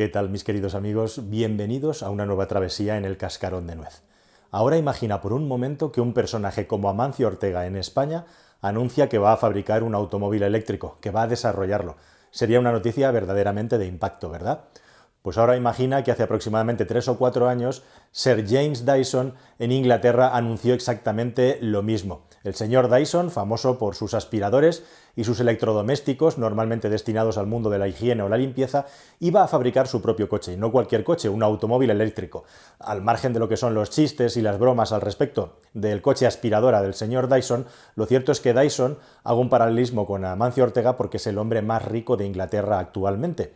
¿Qué tal mis queridos amigos? Bienvenidos a una nueva travesía en el cascarón de nuez. Ahora imagina por un momento que un personaje como Amancio Ortega en España anuncia que va a fabricar un automóvil eléctrico, que va a desarrollarlo. Sería una noticia verdaderamente de impacto, ¿verdad? Pues ahora imagina que hace aproximadamente tres o cuatro años Sir James Dyson en Inglaterra anunció exactamente lo mismo. El señor Dyson, famoso por sus aspiradores y sus electrodomésticos, normalmente destinados al mundo de la higiene o la limpieza, iba a fabricar su propio coche, y no cualquier coche, un automóvil eléctrico. Al margen de lo que son los chistes y las bromas al respecto del coche aspiradora del señor Dyson, lo cierto es que Dyson hago un paralelismo con Amancio Ortega porque es el hombre más rico de Inglaterra actualmente.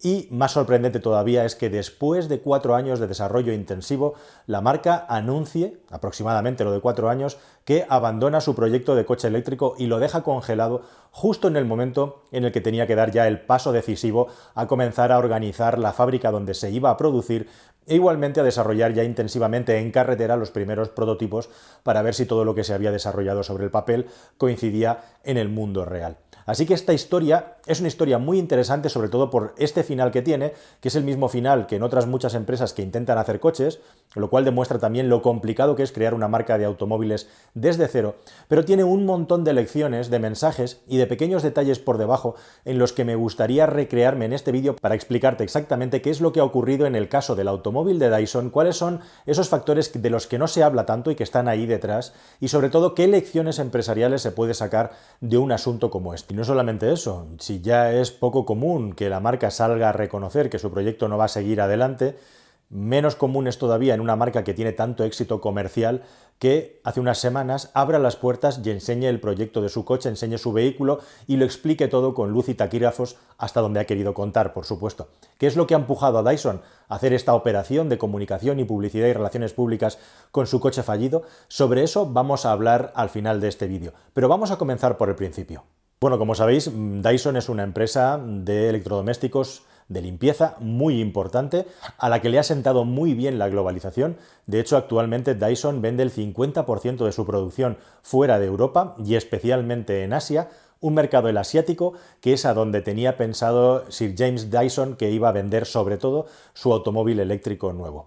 Y más sorprendente todavía es que después de cuatro años de desarrollo intensivo, la marca anuncie, aproximadamente lo de cuatro años, que abandona su proyecto de coche eléctrico y lo deja congelado justo en el momento en el que tenía que dar ya el paso decisivo a comenzar a organizar la fábrica donde se iba a producir e igualmente a desarrollar ya intensivamente en carretera los primeros prototipos para ver si todo lo que se había desarrollado sobre el papel coincidía en el mundo real. Así que esta historia es una historia muy interesante, sobre todo por este final que tiene, que es el mismo final que en otras muchas empresas que intentan hacer coches, lo cual demuestra también lo complicado que es crear una marca de automóviles desde cero, pero tiene un montón de lecciones, de mensajes y de pequeños detalles por debajo en los que me gustaría recrearme en este vídeo para explicarte exactamente qué es lo que ha ocurrido en el caso del automóvil de Dyson, cuáles son esos factores de los que no se habla tanto y que están ahí detrás, y sobre todo qué lecciones empresariales se puede sacar de un asunto como este no solamente eso, si ya es poco común que la marca salga a reconocer que su proyecto no va a seguir adelante, menos común es todavía en una marca que tiene tanto éxito comercial que hace unas semanas abra las puertas y enseñe el proyecto de su coche, enseñe su vehículo y lo explique todo con luz y taquígrafos hasta donde ha querido contar, por supuesto. ¿Qué es lo que ha empujado a Dyson a hacer esta operación de comunicación y publicidad y relaciones públicas con su coche fallido? Sobre eso vamos a hablar al final de este vídeo, pero vamos a comenzar por el principio. Bueno, como sabéis, Dyson es una empresa de electrodomésticos de limpieza muy importante, a la que le ha sentado muy bien la globalización. De hecho, actualmente Dyson vende el 50% de su producción fuera de Europa y especialmente en Asia, un mercado el asiático que es a donde tenía pensado Sir James Dyson que iba a vender sobre todo su automóvil eléctrico nuevo.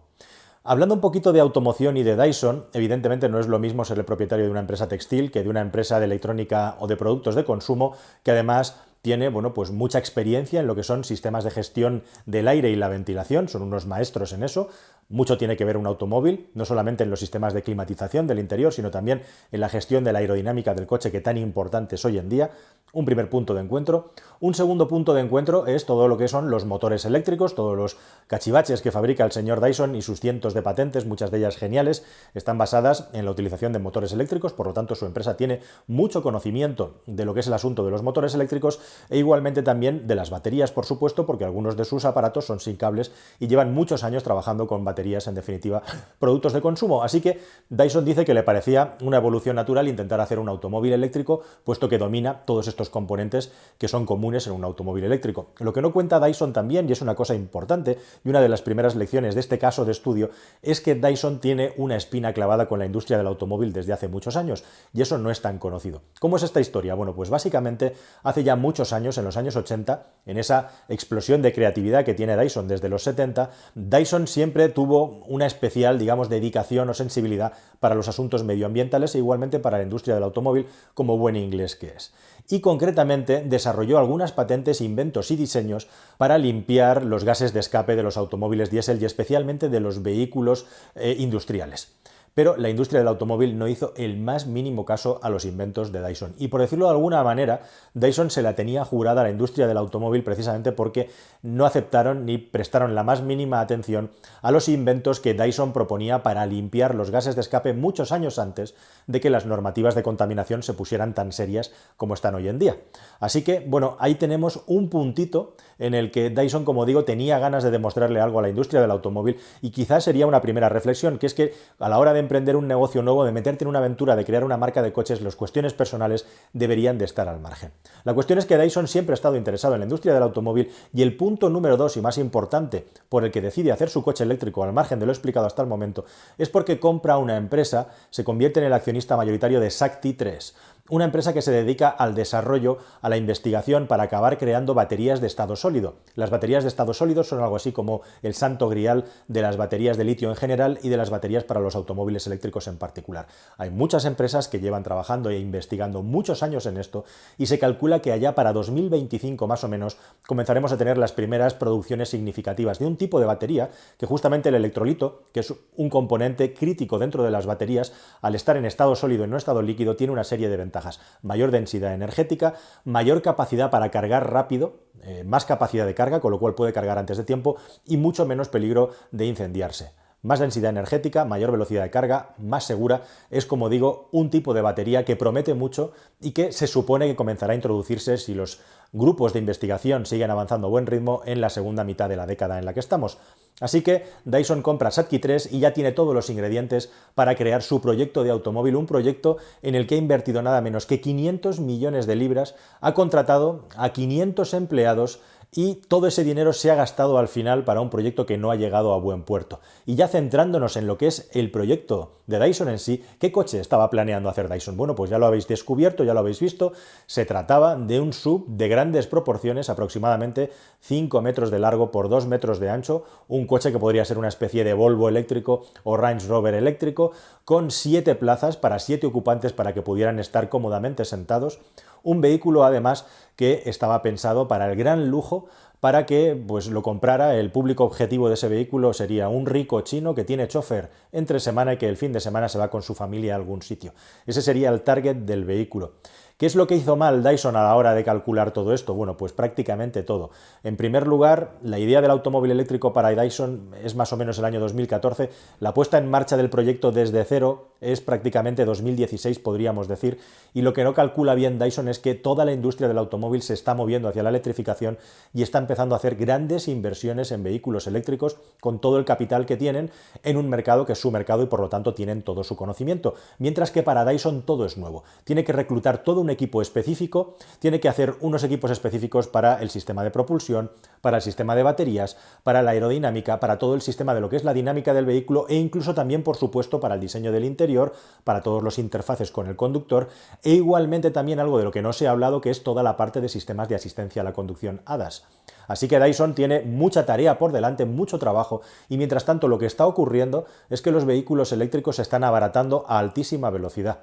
Hablando un poquito de automoción y de Dyson, evidentemente no es lo mismo ser el propietario de una empresa textil que de una empresa de electrónica o de productos de consumo, que además tiene bueno, pues mucha experiencia en lo que son sistemas de gestión del aire y la ventilación, son unos maestros en eso. Mucho tiene que ver un automóvil, no solamente en los sistemas de climatización del interior, sino también en la gestión de la aerodinámica del coche, que tan importante es hoy en día. Un primer punto de encuentro. Un segundo punto de encuentro es todo lo que son los motores eléctricos, todos los cachivaches que fabrica el señor Dyson y sus cientos de patentes, muchas de ellas geniales, están basadas en la utilización de motores eléctricos, por lo tanto su empresa tiene mucho conocimiento de lo que es el asunto de los motores eléctricos e igualmente también de las baterías, por supuesto, porque algunos de sus aparatos son sin cables y llevan muchos años trabajando con baterías, en definitiva, productos de consumo. Así que Dyson dice que le parecía una evolución natural intentar hacer un automóvil eléctrico, puesto que domina todos estos componentes que son comunes en un automóvil eléctrico. Lo que no cuenta Dyson también, y es una cosa importante, y una de las primeras lecciones de este caso de estudio, es que Dyson tiene una espina clavada con la industria del automóvil desde hace muchos años, y eso no es tan conocido. ¿Cómo es esta historia? Bueno, pues básicamente hace ya muchos años, en los años 80, en esa explosión de creatividad que tiene Dyson desde los 70, Dyson siempre tuvo una especial, digamos, dedicación o sensibilidad para los asuntos medioambientales e igualmente para la industria del automóvil, como buen inglés que es. Y concretamente desarrolló algunas patentes, inventos y diseños para limpiar los gases de escape de los automóviles diésel y especialmente de los vehículos eh, industriales. Pero la industria del automóvil no hizo el más mínimo caso a los inventos de Dyson. Y por decirlo de alguna manera, Dyson se la tenía jurada a la industria del automóvil precisamente porque no aceptaron ni prestaron la más mínima atención a los inventos que Dyson proponía para limpiar los gases de escape muchos años antes de que las normativas de contaminación se pusieran tan serias como están hoy en día. Así que, bueno, ahí tenemos un puntito en el que Dyson, como digo, tenía ganas de demostrarle algo a la industria del automóvil y quizás sería una primera reflexión, que es que a la hora de emprender un negocio nuevo, de meterte en una aventura, de crear una marca de coches, las cuestiones personales deberían de estar al margen. La cuestión es que Dyson siempre ha estado interesado en la industria del automóvil y el punto número dos y más importante por el que decide hacer su coche eléctrico al margen de lo explicado hasta el momento es porque compra una empresa, se convierte en el accionista mayoritario de Sacti 3, una empresa que se dedica al desarrollo, a la investigación para acabar creando baterías de estado sólido. Las baterías de estado sólido son algo así como el santo grial de las baterías de litio en general y de las baterías para los automóviles eléctricos en particular. Hay muchas empresas que llevan trabajando e investigando muchos años en esto y se calcula que allá para 2025 más o menos comenzaremos a tener las primeras producciones significativas de un tipo de batería que justamente el electrolito, que es un componente crítico dentro de las baterías, al estar en estado sólido y no estado líquido, tiene una serie de ventajas. Mayor densidad energética, mayor capacidad para cargar rápido, eh, más capacidad de carga, con lo cual puede cargar antes de tiempo y mucho menos peligro de incendiarse. Más densidad energética, mayor velocidad de carga, más segura, es como digo un tipo de batería que promete mucho y que se supone que comenzará a introducirse si los grupos de investigación siguen avanzando a buen ritmo en la segunda mitad de la década en la que estamos. Así que Dyson compra Satki 3 y ya tiene todos los ingredientes para crear su proyecto de automóvil, un proyecto en el que ha invertido nada menos que 500 millones de libras, ha contratado a 500 empleados y todo ese dinero se ha gastado al final para un proyecto que no ha llegado a buen puerto. Y ya centrándonos en lo que es el proyecto de Dyson en sí, ¿qué coche estaba planeando hacer Dyson? Bueno, pues ya lo habéis descubierto, ya lo habéis visto, se trataba de un sub de grandes proporciones, aproximadamente 5 metros de largo por 2 metros de ancho, un coche que podría ser una especie de Volvo eléctrico o Range Rover eléctrico, con 7 plazas para 7 ocupantes para que pudieran estar cómodamente sentados, un vehículo además que estaba pensado para el gran lujo para que pues, lo comprara. El público objetivo de ese vehículo sería un rico chino que tiene chofer entre semana y que el fin de semana se va con su familia a algún sitio. Ese sería el target del vehículo. ¿Qué es lo que hizo mal Dyson a la hora de calcular todo esto? Bueno, pues prácticamente todo. En primer lugar, la idea del automóvil eléctrico para Dyson es más o menos el año 2014. La puesta en marcha del proyecto desde cero es prácticamente 2016, podríamos decir. Y lo que no calcula bien Dyson es que toda la industria del automóvil se está moviendo hacia la electrificación y está empezando a hacer grandes inversiones en vehículos eléctricos con todo el capital que tienen en un mercado que es su mercado y por lo tanto tienen todo su conocimiento. Mientras que para Dyson todo es nuevo. Tiene que reclutar todo un equipo específico, tiene que hacer unos equipos específicos para el sistema de propulsión, para el sistema de baterías, para la aerodinámica, para todo el sistema de lo que es la dinámica del vehículo e incluso también, por supuesto, para el diseño del interior, para todos los interfaces con el conductor e igualmente también algo de lo que no se ha hablado, que es toda la parte de sistemas de asistencia a la conducción ADAS. Así que Dyson tiene mucha tarea por delante, mucho trabajo, y mientras tanto lo que está ocurriendo es que los vehículos eléctricos se están abaratando a altísima velocidad.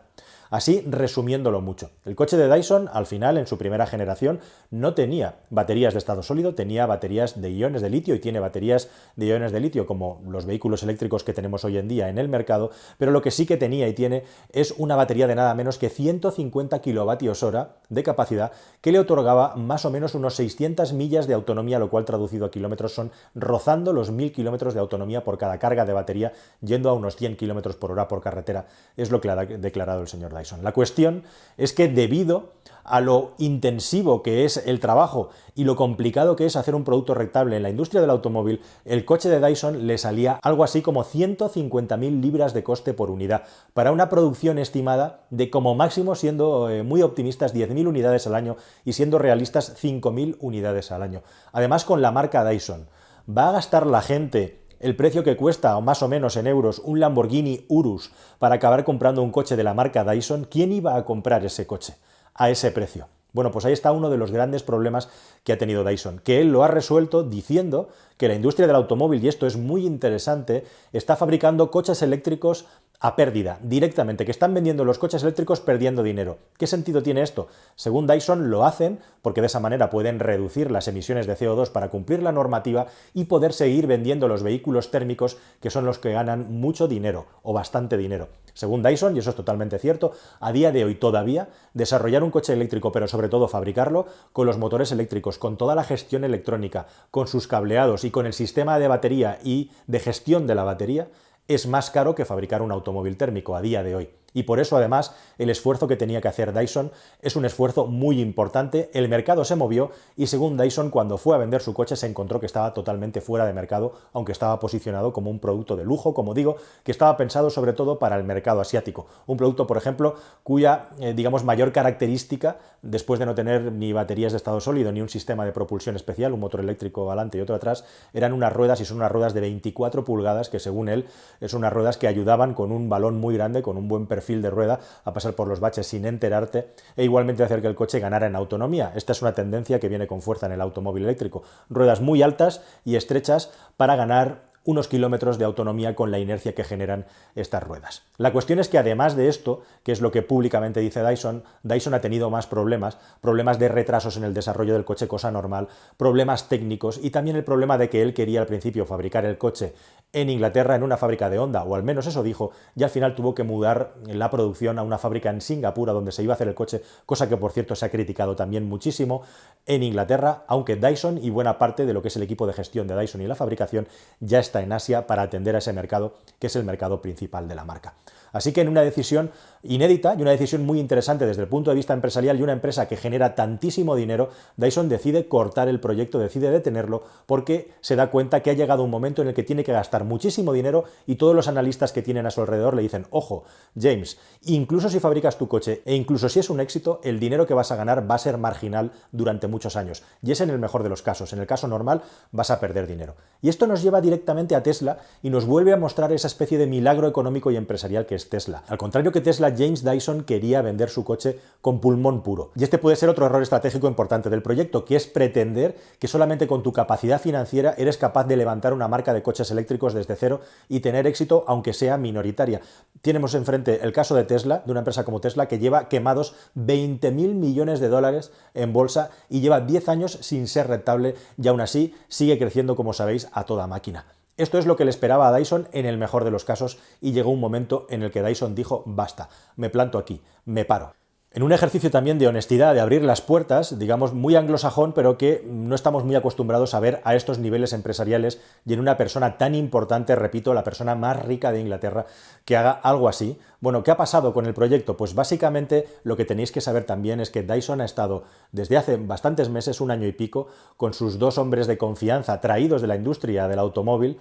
Así, resumiéndolo mucho, el coche de Dyson al final, en su primera generación, no tenía baterías de estado sólido, tenía baterías de iones de litio y tiene baterías de iones de litio como los vehículos eléctricos que tenemos hoy en día en el mercado, pero lo que sí que tenía y tiene es una batería de nada menos que 150 kilovatios hora de capacidad que le otorgaba más o menos unos 600 millas de autonomía, lo cual traducido a kilómetros son rozando los 1000 kilómetros de autonomía por cada carga de batería, yendo a unos 100 kilómetros por hora por carretera, es lo que ha declarado el señor la cuestión es que debido a lo intensivo que es el trabajo y lo complicado que es hacer un producto rectable en la industria del automóvil, el coche de Dyson le salía algo así como 150.000 libras de coste por unidad, para una producción estimada de como máximo, siendo eh, muy optimistas, 10.000 unidades al año y siendo realistas, 5.000 unidades al año. Además, con la marca Dyson, ¿va a gastar la gente el precio que cuesta, más o menos en euros, un Lamborghini Urus para acabar comprando un coche de la marca Dyson, ¿quién iba a comprar ese coche a ese precio? Bueno, pues ahí está uno de los grandes problemas que ha tenido Dyson, que él lo ha resuelto diciendo que la industria del automóvil, y esto es muy interesante, está fabricando coches eléctricos a pérdida, directamente, que están vendiendo los coches eléctricos perdiendo dinero. ¿Qué sentido tiene esto? Según Dyson lo hacen porque de esa manera pueden reducir las emisiones de CO2 para cumplir la normativa y poder seguir vendiendo los vehículos térmicos que son los que ganan mucho dinero o bastante dinero. Según Dyson, y eso es totalmente cierto, a día de hoy todavía desarrollar un coche eléctrico, pero sobre todo fabricarlo con los motores eléctricos, con toda la gestión electrónica, con sus cableados y con el sistema de batería y de gestión de la batería, es más caro que fabricar un automóvil térmico a día de hoy. Y por eso, además, el esfuerzo que tenía que hacer Dyson es un esfuerzo muy importante. El mercado se movió y según Dyson, cuando fue a vender su coche, se encontró que estaba totalmente fuera de mercado, aunque estaba posicionado como un producto de lujo, como digo, que estaba pensado sobre todo para el mercado asiático. Un producto, por ejemplo, cuya, eh, digamos, mayor característica, después de no tener ni baterías de estado sólido, ni un sistema de propulsión especial, un motor eléctrico adelante y otro atrás, eran unas ruedas y son unas ruedas de 24 pulgadas que, según él, son unas ruedas que ayudaban con un balón muy grande, con un buen perfil perfil de rueda, a pasar por los baches sin enterarte, e igualmente hacer que el coche ganara en autonomía. Esta es una tendencia que viene con fuerza en el automóvil eléctrico. Ruedas muy altas y estrechas para ganar unos kilómetros de autonomía con la inercia que generan estas ruedas. La cuestión es que además de esto, que es lo que públicamente dice Dyson, Dyson ha tenido más problemas, problemas de retrasos en el desarrollo del coche, cosa normal, problemas técnicos y también el problema de que él quería al principio fabricar el coche en Inglaterra en una fábrica de Honda, o al menos eso dijo, y al final tuvo que mudar la producción a una fábrica en Singapur, donde se iba a hacer el coche, cosa que por cierto se ha criticado también muchísimo en Inglaterra, aunque Dyson y buena parte de lo que es el equipo de gestión de Dyson y la fabricación ya está en Asia para atender a ese mercado, que es el mercado principal de la marca. Así que en una decisión inédita y una decisión muy interesante desde el punto de vista empresarial y una empresa que genera tantísimo dinero, Dyson decide cortar el proyecto, decide detenerlo porque se da cuenta que ha llegado un momento en el que tiene que gastar muchísimo dinero y todos los analistas que tienen a su alrededor le dicen, ojo, James, incluso si fabricas tu coche e incluso si es un éxito, el dinero que vas a ganar va a ser marginal durante muchos años. Y es en el mejor de los casos. En el caso normal vas a perder dinero. Y esto nos lleva directamente a Tesla y nos vuelve a mostrar esa especie de milagro económico y empresarial que es Tesla. Al contrario que Tesla, James Dyson quería vender su coche con pulmón puro. Y este puede ser otro error estratégico importante del proyecto, que es pretender que solamente con tu capacidad financiera eres capaz de levantar una marca de coches eléctricos desde cero y tener éxito aunque sea minoritaria. Tenemos enfrente el caso de Tesla, de una empresa como Tesla, que lleva quemados 20 mil millones de dólares en bolsa y lleva 10 años sin ser rentable y aún así sigue creciendo, como sabéis, a toda máquina. Esto es lo que le esperaba a Dyson en el mejor de los casos y llegó un momento en el que Dyson dijo, basta, me planto aquí, me paro. En un ejercicio también de honestidad, de abrir las puertas, digamos muy anglosajón, pero que no estamos muy acostumbrados a ver a estos niveles empresariales y en una persona tan importante, repito, la persona más rica de Inglaterra, que haga algo así. Bueno, ¿qué ha pasado con el proyecto? Pues básicamente lo que tenéis que saber también es que Dyson ha estado desde hace bastantes meses, un año y pico, con sus dos hombres de confianza traídos de la industria del automóvil,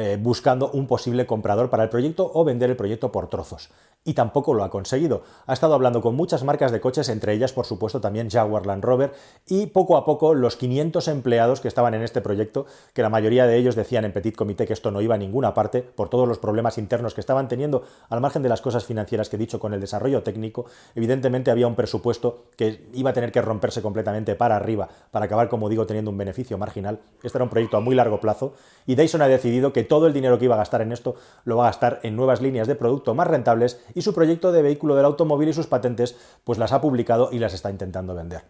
eh, buscando un posible comprador para el proyecto o vender el proyecto por trozos y tampoco lo ha conseguido. Ha estado hablando con muchas marcas de coches, entre ellas, por supuesto, también Jaguar Land Rover, y poco a poco los 500 empleados que estaban en este proyecto, que la mayoría de ellos decían en Petit Comité que esto no iba a ninguna parte, por todos los problemas internos que estaban teniendo, al margen de las cosas financieras que he dicho con el desarrollo técnico, evidentemente había un presupuesto que iba a tener que romperse completamente para arriba, para acabar, como digo, teniendo un beneficio marginal. Este era un proyecto a muy largo plazo, y Dyson ha decidido que todo el dinero que iba a gastar en esto lo va a gastar en nuevas líneas de producto más rentables y su proyecto de vehículo del automóvil y sus patentes pues las ha publicado y las está intentando vender.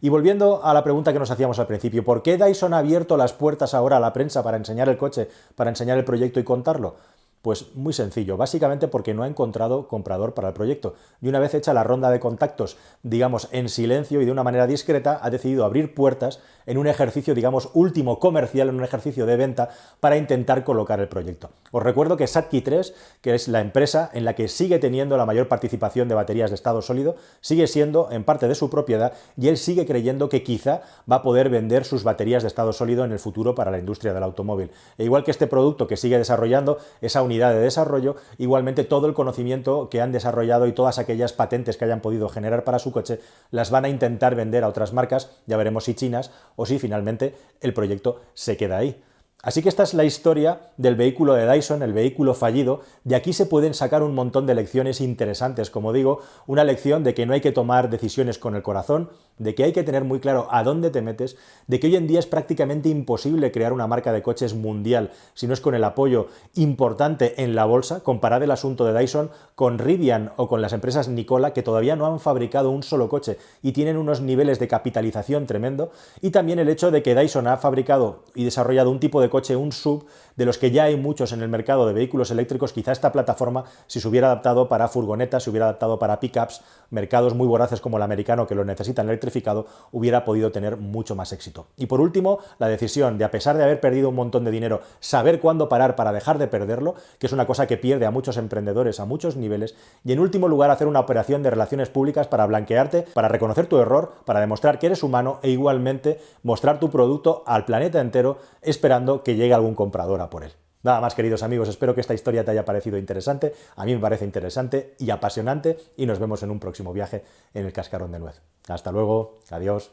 Y volviendo a la pregunta que nos hacíamos al principio, ¿por qué Dyson ha abierto las puertas ahora a la prensa para enseñar el coche, para enseñar el proyecto y contarlo? Pues muy sencillo, básicamente porque no ha encontrado comprador para el proyecto. Y una vez hecha la ronda de contactos, digamos, en silencio y de una manera discreta, ha decidido abrir puertas en un ejercicio, digamos, último comercial, en un ejercicio de venta para intentar colocar el proyecto. Os recuerdo que Satki 3, que es la empresa en la que sigue teniendo la mayor participación de baterías de estado sólido, sigue siendo en parte de su propiedad y él sigue creyendo que quizá va a poder vender sus baterías de estado sólido en el futuro para la industria del automóvil. E igual que este producto que sigue desarrollando, esa unidad de desarrollo, igualmente todo el conocimiento que han desarrollado y todas aquellas patentes que hayan podido generar para su coche, las van a intentar vender a otras marcas, ya veremos si chinas o si finalmente el proyecto se queda ahí. Así que esta es la historia del vehículo de Dyson, el vehículo fallido. De aquí se pueden sacar un montón de lecciones interesantes, como digo, una lección de que no hay que tomar decisiones con el corazón, de que hay que tener muy claro a dónde te metes, de que hoy en día es prácticamente imposible crear una marca de coches mundial si no es con el apoyo importante en la bolsa. Comparad el asunto de Dyson con Rivian o con las empresas Nicola que todavía no han fabricado un solo coche y tienen unos niveles de capitalización tremendo. Y también el hecho de que Dyson ha fabricado y desarrollado un tipo de coche, un sub, de los que ya hay muchos en el mercado de vehículos eléctricos, quizá esta plataforma, si se hubiera adaptado para furgonetas, se hubiera adaptado para pickups, mercados muy voraces como el americano que lo necesitan electrificado, hubiera podido tener mucho más éxito. Y por último, la decisión de, a pesar de haber perdido un montón de dinero, saber cuándo parar para dejar de perderlo, que es una cosa que pierde a muchos emprendedores a muchos niveles, y en último lugar, hacer una operación de relaciones públicas para blanquearte, para reconocer tu error, para demostrar que eres humano e igualmente mostrar tu producto al planeta entero esperando que llegue algún comprador por él. Nada más, queridos amigos, espero que esta historia te haya parecido interesante. A mí me parece interesante y apasionante y nos vemos en un próximo viaje en el Cascarón de Nuez. Hasta luego, adiós.